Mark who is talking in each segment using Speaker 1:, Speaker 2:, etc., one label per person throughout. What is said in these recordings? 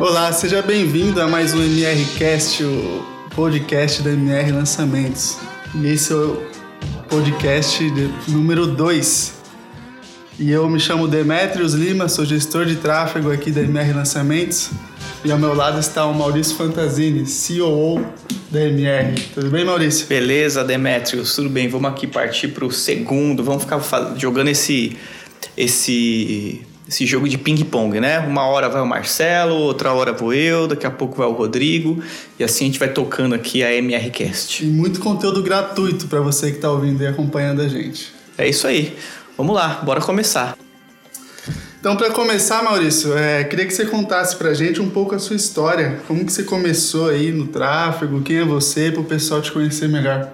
Speaker 1: Olá, seja bem-vindo a mais um MRCast, o podcast da MR Lançamentos. E esse é o podcast número 2. E eu me chamo Demetrios Lima, sou gestor de tráfego aqui da MR Lançamentos. E ao meu lado está o Maurício Fantasini, CEO da MR. Tudo bem, Maurício?
Speaker 2: Beleza, Demetrios, tudo bem. Vamos aqui partir para o segundo. Vamos ficar jogando esse, esse, esse jogo de ping-pong, né? Uma hora vai o Marcelo, outra hora vou eu, daqui a pouco vai o Rodrigo. E assim a gente vai tocando aqui a MRCast.
Speaker 1: E muito conteúdo gratuito para você que está ouvindo e acompanhando a gente.
Speaker 2: É isso aí. Vamos lá, bora começar.
Speaker 1: Então, para começar, Maurício, é, queria que você contasse para a gente um pouco a sua história. Como que você começou aí no tráfego? Quem é você, para o pessoal te conhecer melhor?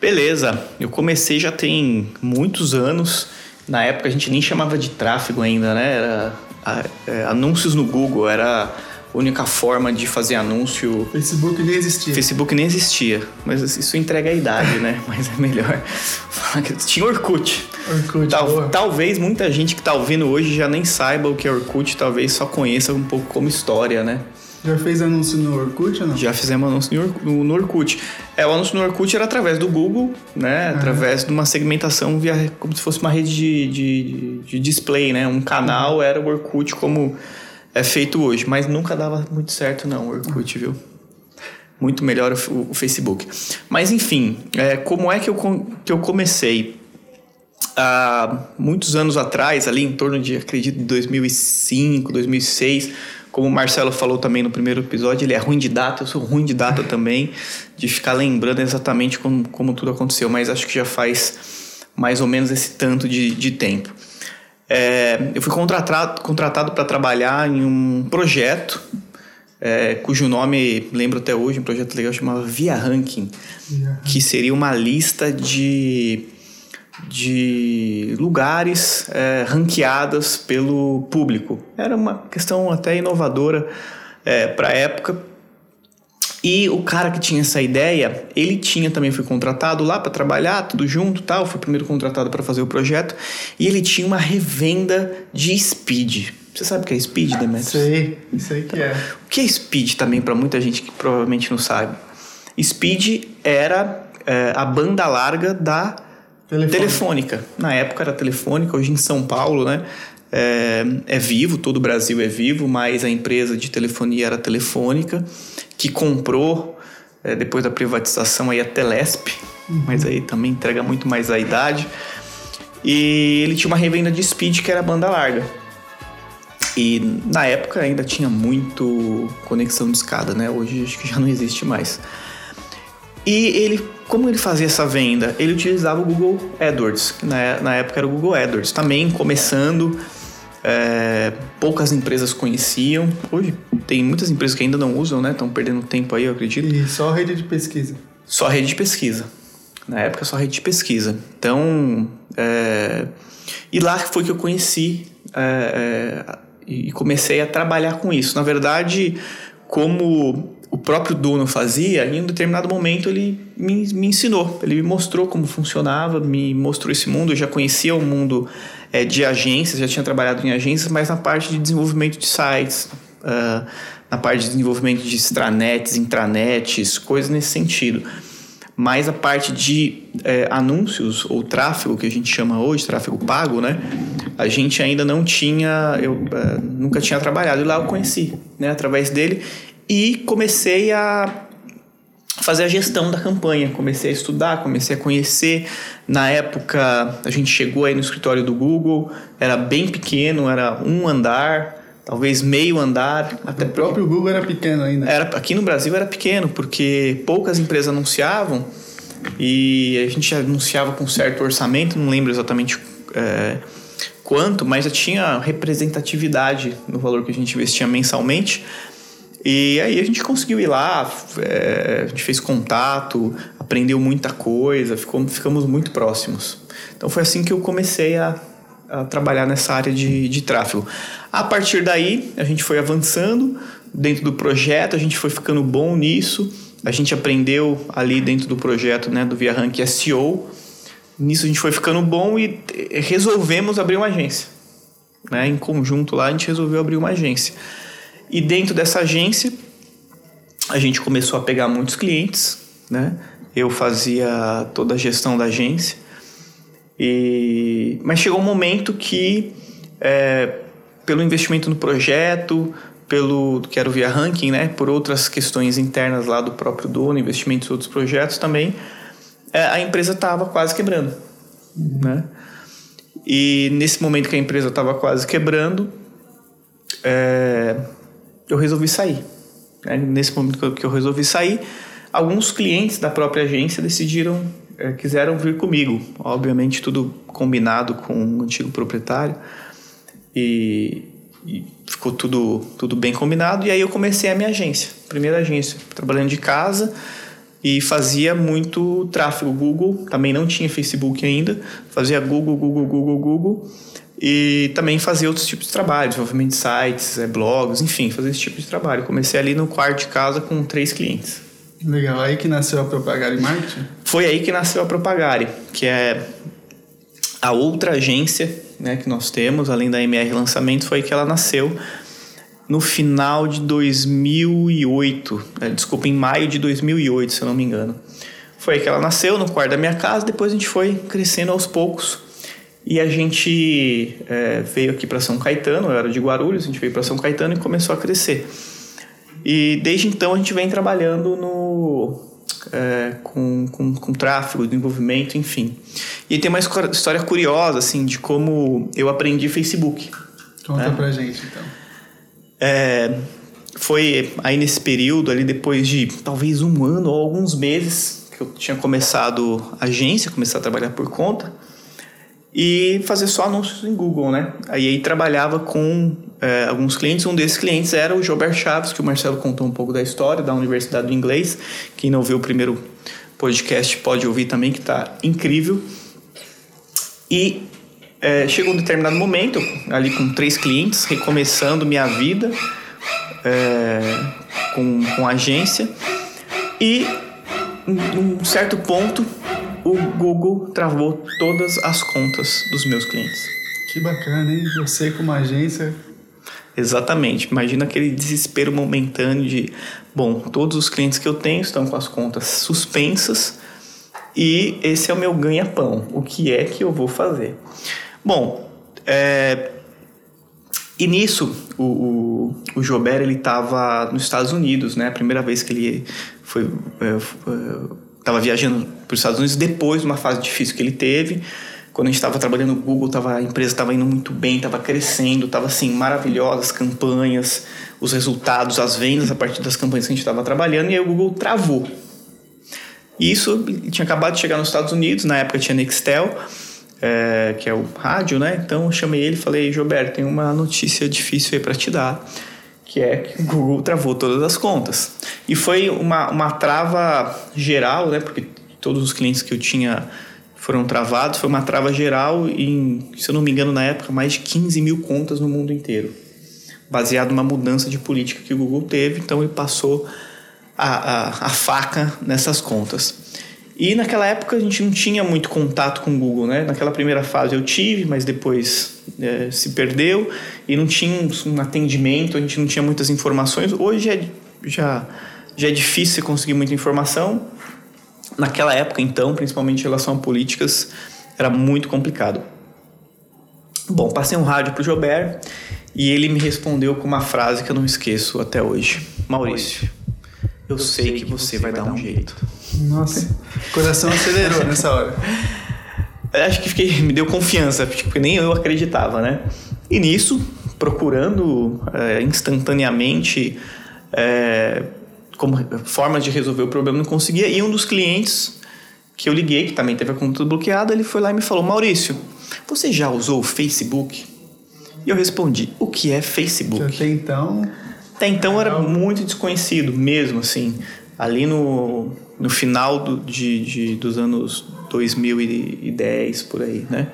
Speaker 2: Beleza, eu comecei já tem muitos anos. Na época a gente nem chamava de tráfego ainda, né? Era a, é, anúncios no Google, era a única forma de fazer anúncio.
Speaker 1: Facebook nem existia.
Speaker 2: Facebook nem existia, mas isso entrega a idade, né? Mas é melhor falar que tinha Orkut.
Speaker 1: Orkut
Speaker 2: Tal, talvez muita gente que está ouvindo hoje já nem saiba o que é Orkut, talvez só conheça um pouco como história, né?
Speaker 1: Já fez anúncio no Orkut ou não?
Speaker 2: Já fizemos anúncio no, Orkut. É, o anúncio no Orkut era através do Google, né? Através de uma segmentação via como se fosse uma rede de, de, de display, né? Um canal uhum. era o Orkut como é feito hoje, mas nunca dava muito certo não, o Orkut, viu? Muito melhor o, o Facebook. Mas enfim, é, como é que eu, que eu comecei? Há muitos anos atrás, ali em torno de, acredito, 2005, 2006, como o Marcelo falou também no primeiro episódio, ele é ruim de data, eu sou ruim de data também, de ficar lembrando exatamente como, como tudo aconteceu, mas acho que já faz mais ou menos esse tanto de, de tempo. É, eu fui contratado contratado para trabalhar em um projeto é, cujo nome lembro até hoje, um projeto legal chamado Via Ranking, que seria uma lista de, de lugares é, ranqueadas pelo público. Era uma questão até inovadora é, para a época, e o cara que tinha essa ideia, ele tinha também foi contratado lá para trabalhar, tudo junto, tal, foi primeiro contratado para fazer o projeto, e ele tinha uma revenda de speed. Você sabe o que é speed, Demetrius?
Speaker 1: Sei, isso aí que é.
Speaker 2: O que é speed também para muita gente que provavelmente não sabe? Speed era é, a banda larga da telefônica. telefônica. Na época era telefônica, hoje em São Paulo, né? É, é, vivo, todo o Brasil é vivo, mas a empresa de telefonia era telefônica que comprou é, depois da privatização aí a Telesp, uhum. mas aí também entrega muito mais a idade. E ele tinha uma revenda de speed que era banda larga. E na época ainda tinha muito conexão de escada, né? Hoje acho que já não existe mais. E ele, como ele fazia essa venda? Ele utilizava o Google AdWords, que na, na época era o Google AdWords, também começando é, poucas empresas conheciam. Hoje tem muitas empresas que ainda não usam, né? Estão perdendo tempo aí, eu acredito.
Speaker 1: E só rede de pesquisa.
Speaker 2: Só rede de pesquisa. Na época, só rede de pesquisa. Então, é, e lá foi que eu conheci é, é e comecei a trabalhar com isso. Na verdade, como o próprio dono fazia, em um determinado momento ele me, me ensinou, ele me mostrou como funcionava, me mostrou esse mundo. Eu já conhecia o mundo é, de agências, já tinha trabalhado em agências, mas na parte de desenvolvimento de sites, uh, na parte de desenvolvimento de extranets, intranets, coisas nesse sentido. Mas a parte de é, anúncios ou tráfego, que a gente chama hoje, tráfego pago, né? A gente ainda não tinha, eu uh, nunca tinha trabalhado. E lá eu conheci, né? Através dele. E comecei a fazer a gestão da campanha. Comecei a estudar, comecei a conhecer. Na época, a gente chegou aí no escritório do Google, era bem pequeno, era um andar, talvez meio andar.
Speaker 1: Até o próprio Google era pequeno ainda.
Speaker 2: Era, aqui no Brasil era pequeno, porque poucas empresas anunciavam e a gente anunciava com certo orçamento, não lembro exatamente é, quanto, mas já tinha representatividade no valor que a gente investia mensalmente. E aí a gente conseguiu ir lá, é, a gente fez contato, aprendeu muita coisa, ficou, ficamos muito próximos. Então foi assim que eu comecei a, a trabalhar nessa área de, de tráfego. A partir daí, a gente foi avançando dentro do projeto, a gente foi ficando bom nisso, a gente aprendeu ali dentro do projeto né, do Via Rank SEO. Nisso a gente foi ficando bom e resolvemos abrir uma agência. Né? Em conjunto lá, a gente resolveu abrir uma agência. E dentro dessa agência, a gente começou a pegar muitos clientes, né? Eu fazia toda a gestão da agência. E... Mas chegou um momento que, é, pelo investimento no projeto, pelo que era o Via Ranking, né? Por outras questões internas lá do próprio dono, investimentos em outros projetos também, é, a empresa estava quase quebrando, uhum. né? E nesse momento que a empresa estava quase quebrando, é, eu resolvi sair. Né? Nesse momento que eu resolvi sair, alguns clientes da própria agência decidiram, é, quiseram vir comigo. Obviamente, tudo combinado com o antigo proprietário. E, e ficou tudo, tudo bem combinado. E aí eu comecei a minha agência, primeira agência, trabalhando de casa e fazia muito tráfego Google, também não tinha Facebook ainda, fazia Google, Google, Google, Google e também fazia outros tipos de trabalho, desenvolvimento de sites, é, blogs, enfim, fazia esse tipo de trabalho. Comecei ali no quarto de casa com três clientes.
Speaker 1: Legal, aí que nasceu a Propagare Marketing?
Speaker 2: Foi aí que nasceu a Propagare, que é a outra agência né, que nós temos, além da MR Lançamento, foi aí que ela nasceu no final de 2008, né? desculpa, em maio de 2008, se eu não me engano. Foi aí que ela nasceu, no quarto da minha casa, depois a gente foi crescendo aos poucos. E a gente é, veio aqui para São Caetano, eu era de Guarulhos, a gente veio para São Caetano e começou a crescer. E desde então a gente vem trabalhando no, é, com, com, com tráfego, desenvolvimento, enfim. E tem uma história curiosa, assim, de como eu aprendi Facebook.
Speaker 1: Conta né? pra gente, então.
Speaker 2: É, foi aí nesse período, ali depois de talvez um ano ou alguns meses, que eu tinha começado a agência, começar a trabalhar por conta e fazer só anúncios em Google, né? Aí, aí trabalhava com é, alguns clientes. Um desses clientes era o Gilbert Chaves, que o Marcelo contou um pouco da história da Universidade do Inglês. Quem não viu o primeiro podcast pode ouvir também, que está incrível. E é, chegou um determinado momento, ali com três clientes, recomeçando minha vida é, com, com agência, e num certo ponto o Google travou todas as contas dos meus clientes.
Speaker 1: Que bacana, hein? Você como agência.
Speaker 2: Exatamente. Imagina aquele desespero momentâneo de, bom, todos os clientes que eu tenho estão com as contas suspensas e esse é o meu ganha-pão. O que é que eu vou fazer? Bom, é, e nisso o, o, o Jober ele estava nos Estados Unidos, né? A primeira vez que ele foi estava viajando para os Estados Unidos depois de uma fase difícil que ele teve. Quando a gente estava trabalhando no Google, tava, a empresa estava indo muito bem, estava crescendo, estava assim maravilhosas campanhas, os resultados, as vendas a partir das campanhas que a gente estava trabalhando e aí o Google travou. E isso tinha acabado de chegar nos Estados Unidos, na época tinha Nextel é, que é o rádio, né? Então eu chamei ele e falei, Gilberto, tem uma notícia difícil aí para te dar, que é que o Google travou todas as contas. E foi uma, uma trava geral, né? Porque todos os clientes que eu tinha foram travados, foi uma trava geral em, se eu não me engano, na época, mais de 15 mil contas no mundo inteiro. Baseado numa mudança de política que o Google teve, então ele passou a, a, a faca nessas contas. E naquela época a gente não tinha muito contato com o Google, né? Naquela primeira fase eu tive, mas depois é, se perdeu e não tinha um atendimento, a gente não tinha muitas informações. Hoje é, já, já é difícil conseguir muita informação. Naquela época, então, principalmente em relação a políticas, era muito complicado. Bom, passei um rádio para o Jober e ele me respondeu com uma frase que eu não esqueço até hoje. Maurício, eu sei que você vai dar um jeito.
Speaker 1: Nossa, o coração acelerou nessa hora.
Speaker 2: Eu acho que fiquei, me deu confiança, porque nem eu acreditava, né? E nisso, procurando é, instantaneamente é, como forma de resolver o problema, não conseguia. E um dos clientes que eu liguei, que também teve a conta bloqueada, ele foi lá e me falou: Maurício, você já usou o Facebook? E eu respondi: O que é Facebook?
Speaker 1: Até então.
Speaker 2: Até então era muito desconhecido mesmo, assim. Ali no no final do, de, de, dos anos 2010, por aí, né?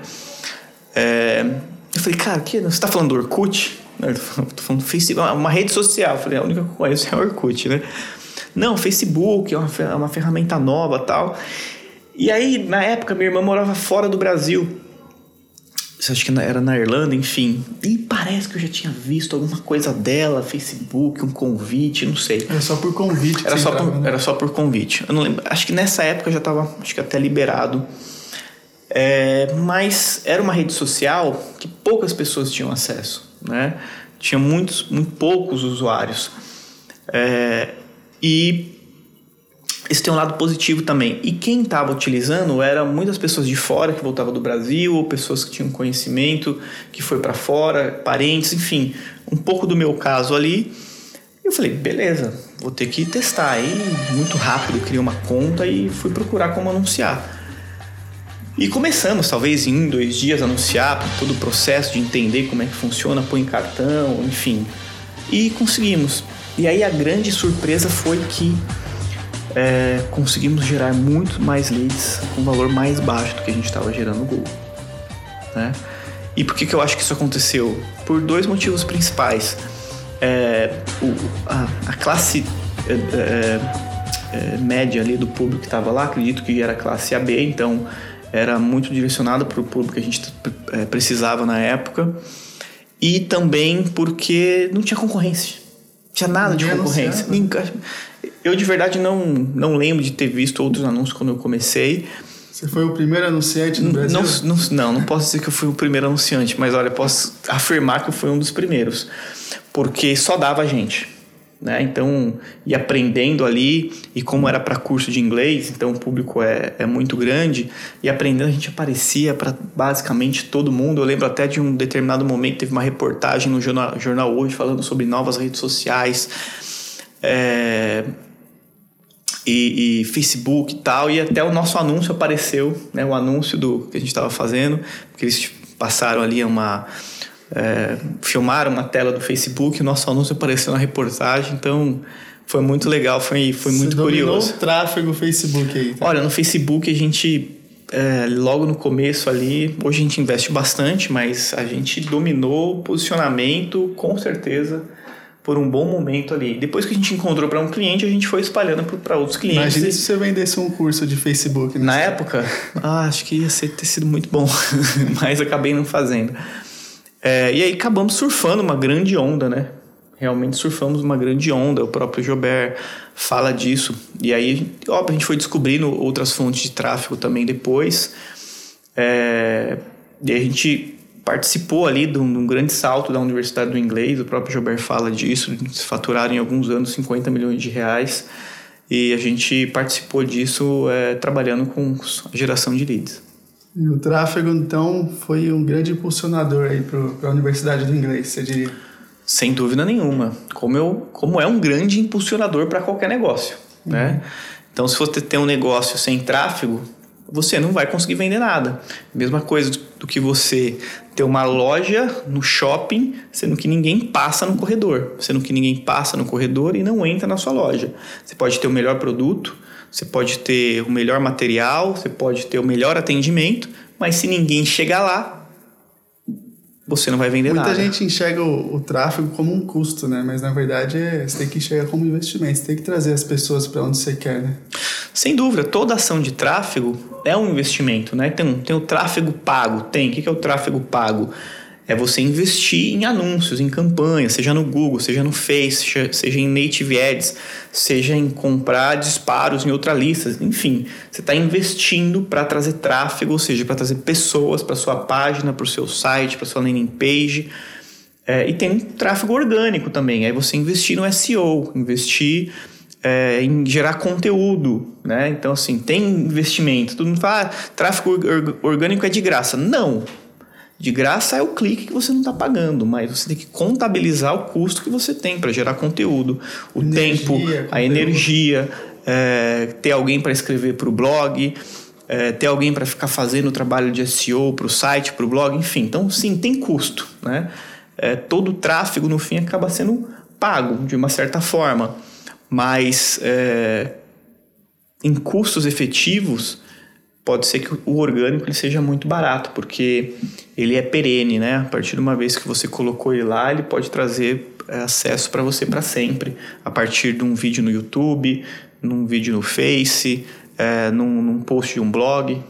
Speaker 2: É, eu falei, cara, que, você está falando do Orkut? Eu tô falando do Facebook, uma rede social. Eu falei, a única que eu conheço é o Orkut, né? Não, Facebook é uma, é uma ferramenta nova tal. E aí, na época, minha irmã morava fora do Brasil. Acho que era na Irlanda, enfim. E parece que eu já tinha visto alguma coisa dela, Facebook, um convite, não sei.
Speaker 1: Era só por convite.
Speaker 2: Era, só, entrava, por, né? era só por convite. Eu não lembro. Acho que nessa época eu já estava, acho que até liberado. É, mas era uma rede social que poucas pessoas tinham acesso, né? Tinha muitos, muito poucos usuários. É, e isso tem um lado positivo também. E quem estava utilizando eram muitas pessoas de fora que voltavam do Brasil, ou pessoas que tinham conhecimento, que foi para fora, parentes, enfim, um pouco do meu caso ali. Eu falei, beleza, vou ter que testar. Aí, muito rápido, criei uma conta e fui procurar como anunciar. E começamos, talvez em um, dois dias, anunciar todo o processo de entender como é que funciona, põe cartão, enfim. E conseguimos. E aí a grande surpresa foi que é, conseguimos gerar muito mais leads com um valor mais baixo do que a gente estava gerando no Google. Né? E por que, que eu acho que isso aconteceu? Por dois motivos principais. É, o, a, a, classe é, é, é média ali do público que estava lá, acredito que era classe AB, então era muito direcionado para o público que a gente é, precisava na época. E também porque não tinha concorrência. Não tinha nada de concorrência. Eu de verdade não, não lembro de ter visto outros anúncios quando eu comecei.
Speaker 1: Você foi o primeiro anunciante no Brasil?
Speaker 2: Não, não, não, não posso dizer que eu fui o primeiro anunciante, mas olha, posso afirmar que eu fui um dos primeiros. Porque só dava gente. Né? Então, e aprendendo ali, e como era para curso de inglês, então o público é, é muito grande, e aprendendo a gente aparecia para basicamente todo mundo. Eu lembro até de um determinado momento, teve uma reportagem no Jornal, jornal Hoje falando sobre novas redes sociais. É, e, e, Facebook e tal, e até o nosso anúncio apareceu, né, o anúncio do que a gente estava fazendo, porque eles passaram ali uma. É, filmaram uma tela do Facebook, o nosso anúncio apareceu na reportagem, então foi muito legal, foi, foi Você muito curioso.
Speaker 1: o tráfego Facebook aí?
Speaker 2: Tá? Olha, no Facebook a gente. É, logo no começo ali, hoje a gente investe bastante, mas a gente dominou o posicionamento com certeza por um bom momento ali. Depois que a gente encontrou para um cliente, a gente foi espalhando para outros clientes.
Speaker 1: Imagina se você vendesse um curso de Facebook.
Speaker 2: Na época, ah, acho que ia ser, ter sido muito bom, mas acabei não fazendo. É, e aí acabamos surfando uma grande onda, né? Realmente surfamos uma grande onda. O próprio Jobert fala disso. E aí, óbvio, a gente foi descobrindo outras fontes de tráfego também depois. É, e a gente participou ali de um, de um, grande salto da Universidade do Inglês, o próprio Gilbert fala disso, eles faturaram em alguns anos 50 milhões de reais e a gente participou disso é, trabalhando com a geração de leads.
Speaker 1: E o tráfego, então, foi um grande impulsionador aí para a Universidade do Inglês, você diria?
Speaker 2: Sem dúvida nenhuma. Como, eu, como é um grande impulsionador para qualquer negócio, uhum. né? Então, se você tem um negócio sem tráfego, você não vai conseguir vender nada. Mesma coisa do que você ter uma loja no shopping, sendo que ninguém passa no corredor, sendo que ninguém passa no corredor e não entra na sua loja. Você pode ter o melhor produto, você pode ter o melhor material, você pode ter o melhor atendimento, mas se ninguém chegar lá, você não vai vender
Speaker 1: Muita
Speaker 2: nada.
Speaker 1: Muita gente enxerga o, o, tráfego como um custo, né? Mas na verdade é, você tem que enxergar como investimento, você tem que trazer as pessoas para onde você quer, né?
Speaker 2: Sem dúvida, toda ação de tráfego é um investimento, né? Tem, tem o tráfego pago, tem. O que é o tráfego pago? É você investir em anúncios, em campanhas, seja no Google, seja no Face, seja, em Native Ads, seja em comprar disparos em outra lista, enfim, você está investindo para trazer tráfego, ou seja, para trazer pessoas para sua página, para o seu site, para sua landing page. É, e tem tráfego orgânico também, aí você investir no SEO, investir é, em gerar conteúdo, né? Então, assim, tem investimento. Todo mundo fala, ah, tráfego orgânico é de graça. Não. De graça é o clique que você não está pagando, mas você tem que contabilizar o custo que você tem para gerar conteúdo, o energia, tempo, conteúdo. a energia, é, ter alguém para escrever para o blog, é, ter alguém para ficar fazendo o trabalho de SEO para o site, para o blog, enfim. Então, sim, tem custo, né? É, todo o tráfego, no fim, acaba sendo pago de uma certa forma, mas é, em custos efetivos pode ser que o orgânico ele seja muito barato, porque ele é perene, né? A partir de uma vez que você colocou ele lá, ele pode trazer é, acesso para você para sempre, a partir de um vídeo no YouTube, num vídeo no Face, é, num, num, post de um blog.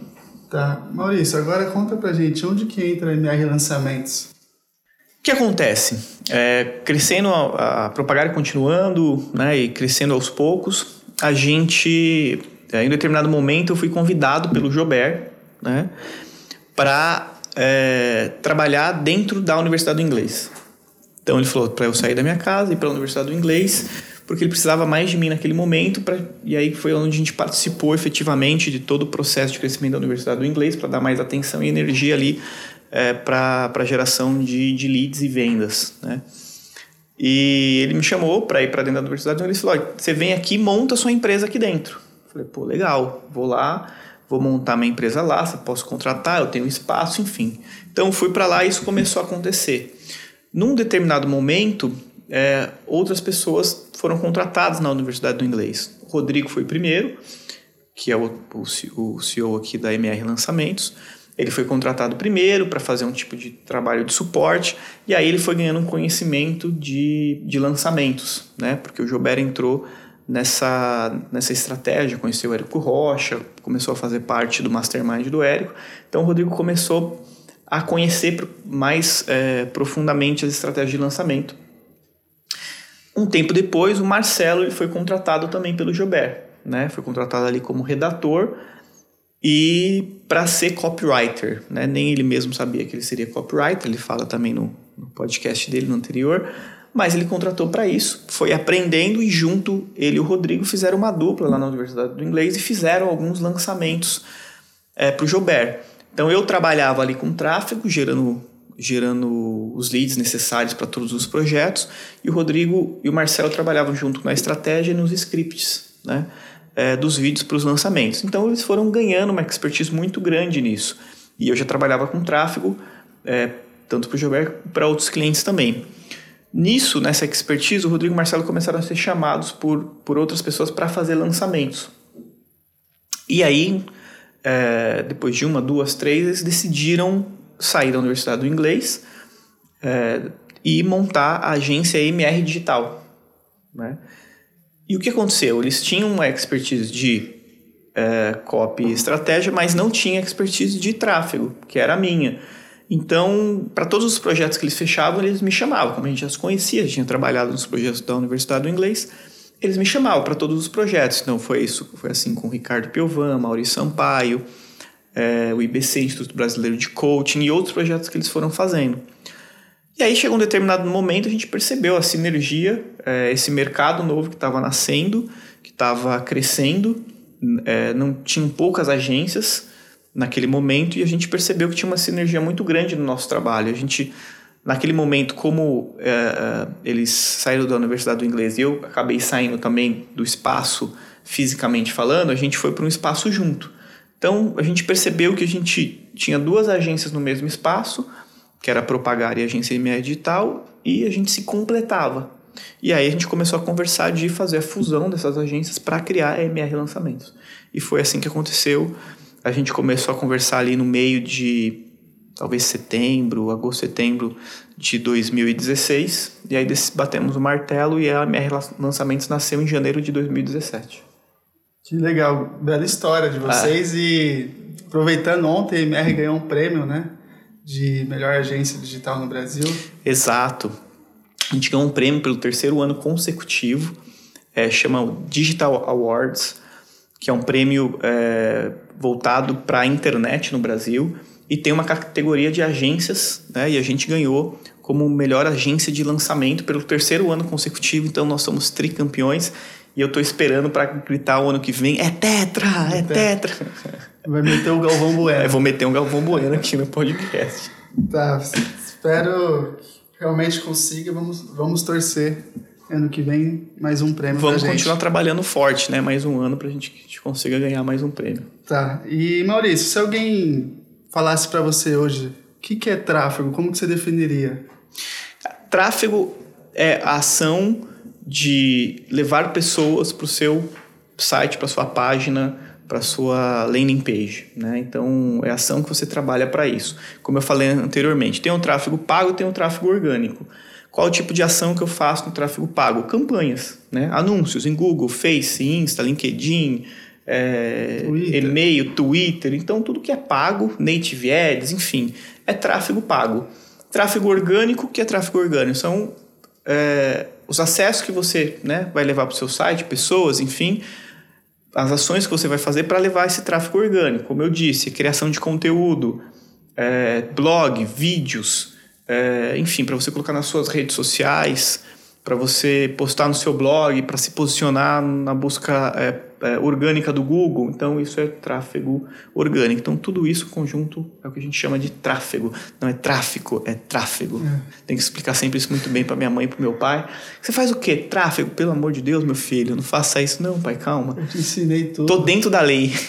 Speaker 1: Tá. Maurício, agora conta pra gente onde que entra MR Lançamentos.
Speaker 2: Que acontece? É, crescendo, a, a Propagar continuando, né, e crescendo aos poucos, a gente, é, em determinado momento, eu fui convidado pelo Jober, né, para é, trabalhar dentro da Universidade do Inglês. Então ele falou para eu sair da minha casa e ir para a Universidade do Inglês, porque ele precisava mais de mim naquele momento, pra, e aí foi onde a gente participou efetivamente de todo o processo de crescimento da Universidade do Inglês, para dar mais atenção e energia ali é, para geração de, de leads e vendas. Né? E ele me chamou para ir para dentro da Universidade do Inglês e falou: você vem aqui monta sua empresa aqui dentro. Eu falei: pô, legal, vou lá vou montar minha empresa lá, você posso contratar, eu tenho espaço, enfim. Então fui para lá e isso começou a acontecer. Num determinado momento, é, outras pessoas foram contratadas na Universidade do Inglês. O Rodrigo foi primeiro, que é o, o, o CEO aqui da MR Lançamentos. Ele foi contratado primeiro para fazer um tipo de trabalho de suporte e aí ele foi ganhando um conhecimento de, de lançamentos, né? Porque o Jober entrou nessa, nessa estratégia, conheceu o Érico Rocha, começou a fazer parte do mastermind do Érico. Então o Rodrigo começou a conhecer mais é, profundamente as estratégias de lançamento. Um tempo depois, o Marcelo ele foi contratado também pelo Gilbert, né? Foi contratado ali como redator e para ser copywriter, né? Nem ele mesmo sabia que ele seria copywriter, ele fala também no, no podcast dele no anterior, mas ele contratou para isso, foi aprendendo e junto ele e o Rodrigo fizeram uma dupla lá na Universidade do Inglês e fizeram alguns lançamentos é, para o Joubert. Então eu trabalhava ali com tráfego, gerando, gerando os leads necessários para todos os projetos, e o Rodrigo e o Marcelo trabalhavam junto na estratégia e nos scripts né, é, dos vídeos para os lançamentos. Então eles foram ganhando uma expertise muito grande nisso. E eu já trabalhava com tráfego, é, tanto para o Joubert para outros clientes também. Nisso, nessa expertise, o Rodrigo e o Marcelo começaram a ser chamados por, por outras pessoas para fazer lançamentos. E aí, é, depois de uma, duas, três, eles decidiram sair da Universidade do Inglês é, e montar a agência MR Digital. Né? E o que aconteceu? Eles tinham uma expertise de é, copy estratégia, mas não tinha expertise de tráfego, que era a minha. Então, para todos os projetos que eles fechavam, eles me chamavam. Como a gente já se conhecia, tinha trabalhado nos projetos da Universidade do Inglês, eles me chamavam para todos os projetos. Então, foi isso, foi assim com o Ricardo Piovan, Maurício Sampaio, é, o IBC, Instituto Brasileiro de Coaching e outros projetos que eles foram fazendo. E aí chegou um determinado momento, a gente percebeu a sinergia, é, esse mercado novo que estava nascendo, que estava crescendo, é, não tinham poucas agências, naquele momento e a gente percebeu que tinha uma sinergia muito grande no nosso trabalho. A gente, naquele momento, como é, é, eles saíram da Universidade do Inglês e eu acabei saindo também do espaço fisicamente falando, a gente foi para um espaço junto. Então a gente percebeu que a gente tinha duas agências no mesmo espaço, que era Propagar e a agência MR Digital, e a gente se completava. E aí a gente começou a conversar de fazer a fusão dessas agências para criar a MR Lançamentos. E foi assim que aconteceu a gente começou a conversar ali no meio de talvez setembro, agosto, setembro de 2016. E aí batemos o martelo e a MR Lançamentos nasceu em janeiro de 2017.
Speaker 1: Que legal, bela história de vocês ah. e aproveitando ontem a MR ganhou um prêmio, né, de melhor agência digital no Brasil.
Speaker 2: Exato. A gente ganhou um prêmio pelo terceiro ano consecutivo, é, chama Digital Awards que é um prêmio é, voltado para a internet no Brasil e tem uma categoria de agências, né? E a gente ganhou como melhor agência de lançamento pelo terceiro ano consecutivo, então nós somos tricampeões e eu estou esperando para gritar o ano que vem, é tetra, é, é tetra.
Speaker 1: Vai meter o Galvão Bueno.
Speaker 2: É, vou meter um Galvão Bueno aqui no podcast.
Speaker 1: Tá, espero que realmente consiga, vamos, vamos torcer ano que vem mais um prêmio
Speaker 2: Vamos continuar trabalhando forte, né? Mais um ano para a gente consiga ganhar mais um prêmio.
Speaker 1: Tá. E Maurício, se alguém falasse para você hoje, o que, que é tráfego? Como que você definiria?
Speaker 2: Tráfego é a ação de levar pessoas para o seu site, para sua página, para sua landing page, né? Então é ação que você trabalha para isso. Como eu falei anteriormente, tem o tráfego pago, tem o tráfego orgânico. Qual o tipo de ação que eu faço no tráfego pago? Campanhas, né? anúncios em Google, Face, Insta, LinkedIn, é,
Speaker 1: Twitter.
Speaker 2: e-mail, Twitter. Então, tudo que é pago, native ads, enfim, é tráfego pago. Tráfego orgânico, que é tráfego orgânico? São é, os acessos que você né, vai levar para o seu site, pessoas, enfim, as ações que você vai fazer para levar esse tráfego orgânico. Como eu disse, criação de conteúdo, é, blog, vídeos, é, enfim, para você colocar nas suas redes sociais, para você postar no seu blog, para se posicionar na busca é, é, orgânica do Google. Então, isso é tráfego orgânico. Então, tudo isso conjunto é o que a gente chama de tráfego. Não é tráfico, é tráfego. Tem que explicar sempre isso muito bem para minha mãe e para meu pai. Você faz o quê? Tráfego? Pelo amor de Deus, meu filho, não faça isso não, pai, calma.
Speaker 1: Eu te ensinei tudo.
Speaker 2: Tô dentro da lei.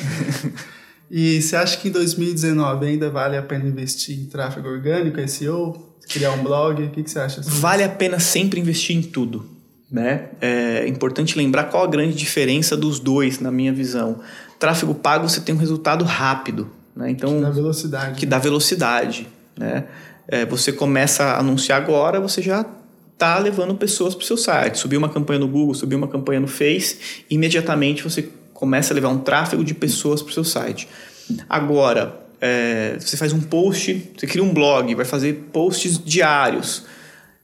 Speaker 1: E você acha que em 2019 ainda vale a pena investir em tráfego orgânico, SEO, criar um blog? O que, que você acha?
Speaker 2: Vale a pena sempre investir em tudo. Né? É importante lembrar qual a grande diferença dos dois, na minha visão. Tráfego pago você tem um resultado rápido. Né? Então,
Speaker 1: Da velocidade.
Speaker 2: que dá velocidade. Né? É, você começa a anunciar agora, você já está levando pessoas para o seu site. Subiu uma campanha no Google, subiu uma campanha no Face, imediatamente você começa a levar um tráfego de pessoas para o seu site. Agora, é, você faz um post, você cria um blog, vai fazer posts diários.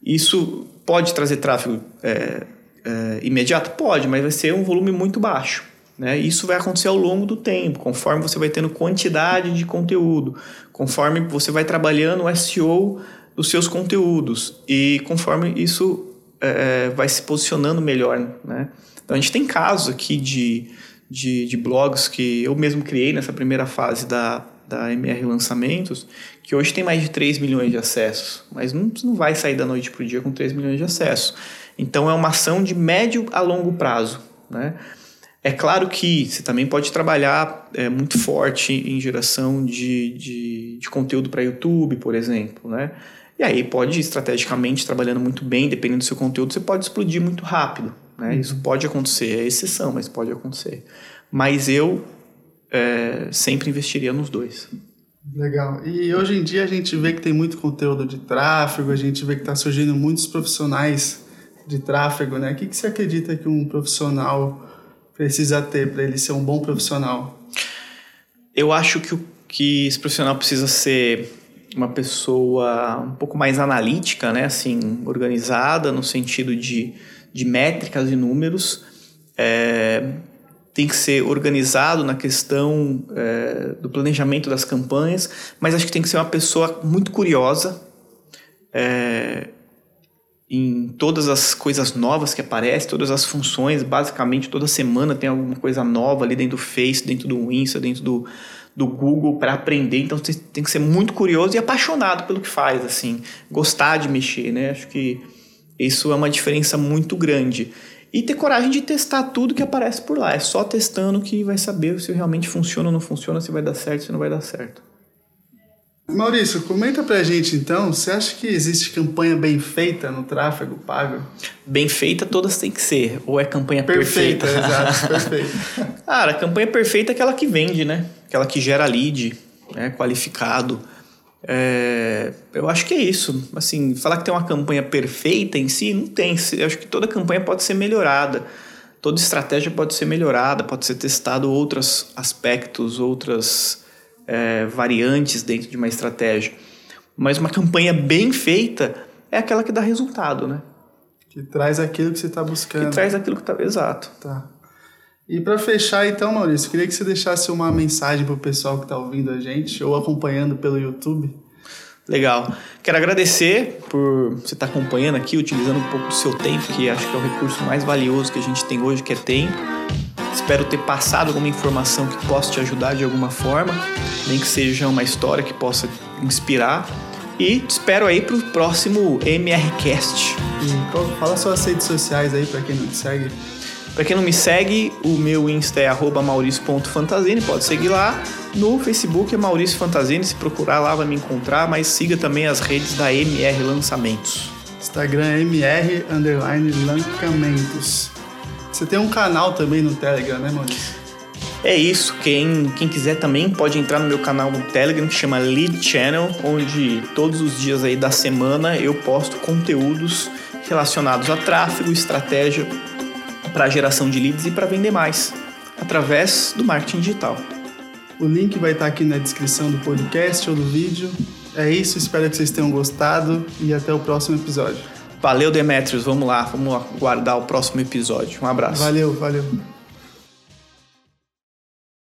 Speaker 2: Isso pode trazer tráfego é, é, imediato? Pode, mas vai ser um volume muito baixo. Né? Isso vai acontecer ao longo do tempo, conforme você vai tendo quantidade de conteúdo, conforme você vai trabalhando o SEO dos seus conteúdos e conforme isso é, vai se posicionando melhor. Né? Então a gente tem casos aqui de, de, de blogs que eu mesmo criei nessa primeira fase da, da MR Lançamentos, que hoje tem mais de 3 milhões de acessos, mas não, não vai sair da noite para o dia com 3 milhões de acessos. Então é uma ação de médio a longo prazo. Né? É claro que você também pode trabalhar é, muito forte em geração de, de, de conteúdo para YouTube, por exemplo. Né? E aí pode, estrategicamente, trabalhando muito bem, dependendo do seu conteúdo, você pode explodir muito rápido. Né? Isso pode acontecer, é exceção, mas pode acontecer. Mas eu é, sempre investiria nos dois.
Speaker 1: Legal. E hoje em dia a gente vê que tem muito conteúdo de tráfego, a gente vê que está surgindo muitos profissionais de tráfego, né? O que, que você acredita que um profissional precisa ter para ele ser um bom profissional?
Speaker 2: Eu acho que, o, que esse profissional precisa ser uma pessoa um pouco mais analítica, né? Assim, organizada no sentido de, de métricas e números. É, tem que ser organizado na questão é, do planejamento das campanhas, mas acho que tem que ser uma pessoa muito curiosa é, em todas as coisas novas que aparecem, todas as funções, basicamente toda semana tem alguma coisa nova ali dentro do Face, dentro do Insta, dentro do, do Google para aprender, então você tem que ser muito curioso e apaixonado pelo que faz, assim, gostar de mexer, né? Acho que isso é uma diferença muito grande. E ter coragem de testar tudo que aparece por lá. É só testando que vai saber se realmente funciona ou não funciona, se vai dar certo, se não vai dar certo.
Speaker 1: Maurício, comenta pra gente então, você acha que existe campanha bem feita no tráfego pago?
Speaker 2: Bem feita todas tem que ser, ou é campanha perfeita?
Speaker 1: Perfeita, exato, perfeita.
Speaker 2: Cara, a campanha perfeita é aquela que vende, né? Aquela que gera lead, né? qualificado. É, eu acho que é isso. Assim, falar que tem uma campanha perfeita em si, não tem. Eu acho que toda campanha pode ser melhorada. Toda estratégia pode ser melhorada, pode ser testado outros aspectos, outras é, variantes dentro de uma estratégia. Mas uma campanha bem feita é aquela que dá resultado, né?
Speaker 1: Que traz aquilo que você está buscando.
Speaker 2: Que traz aquilo que está exato.
Speaker 1: Tá. E para fechar, então, Maurício, queria que você deixasse uma mensagem para o pessoal que está ouvindo a gente ou acompanhando pelo YouTube.
Speaker 2: Legal. Quero agradecer por você estar acompanhando aqui, utilizando um pouco do seu tempo, que acho que é o recurso mais valioso que a gente tem hoje, que é tempo. Espero ter passado alguma informação que possa te ajudar de alguma forma, nem que seja uma história que possa inspirar. E te espero aí para o próximo MRCast.
Speaker 1: E fala suas redes sociais aí para quem não te segue.
Speaker 2: Para quem não me segue, o meu Insta é arroba mauricio.fantasini, pode seguir lá. No Facebook é Maurício Fantasini, se procurar lá vai me encontrar, mas siga também as redes da MR Lançamentos.
Speaker 1: Instagram é MR underline lancamentos. Você tem um canal também no Telegram, né, Maurício?
Speaker 2: É isso, quem, quem quiser também pode entrar no meu canal no Telegram que chama Lead Channel, onde todos os dias aí da semana eu posto conteúdos relacionados a tráfego, estratégia para geração de leads e para vender mais. através do marketing digital.
Speaker 1: O link vai estar aqui na descrição do podcast ou do vídeo. É isso, espero que vocês tenham gostado e até o próximo episódio.
Speaker 2: Valeu, Demetrios. Vamos lá, vamos aguardar o próximo episódio. Um abraço.
Speaker 1: Valeu, valeu.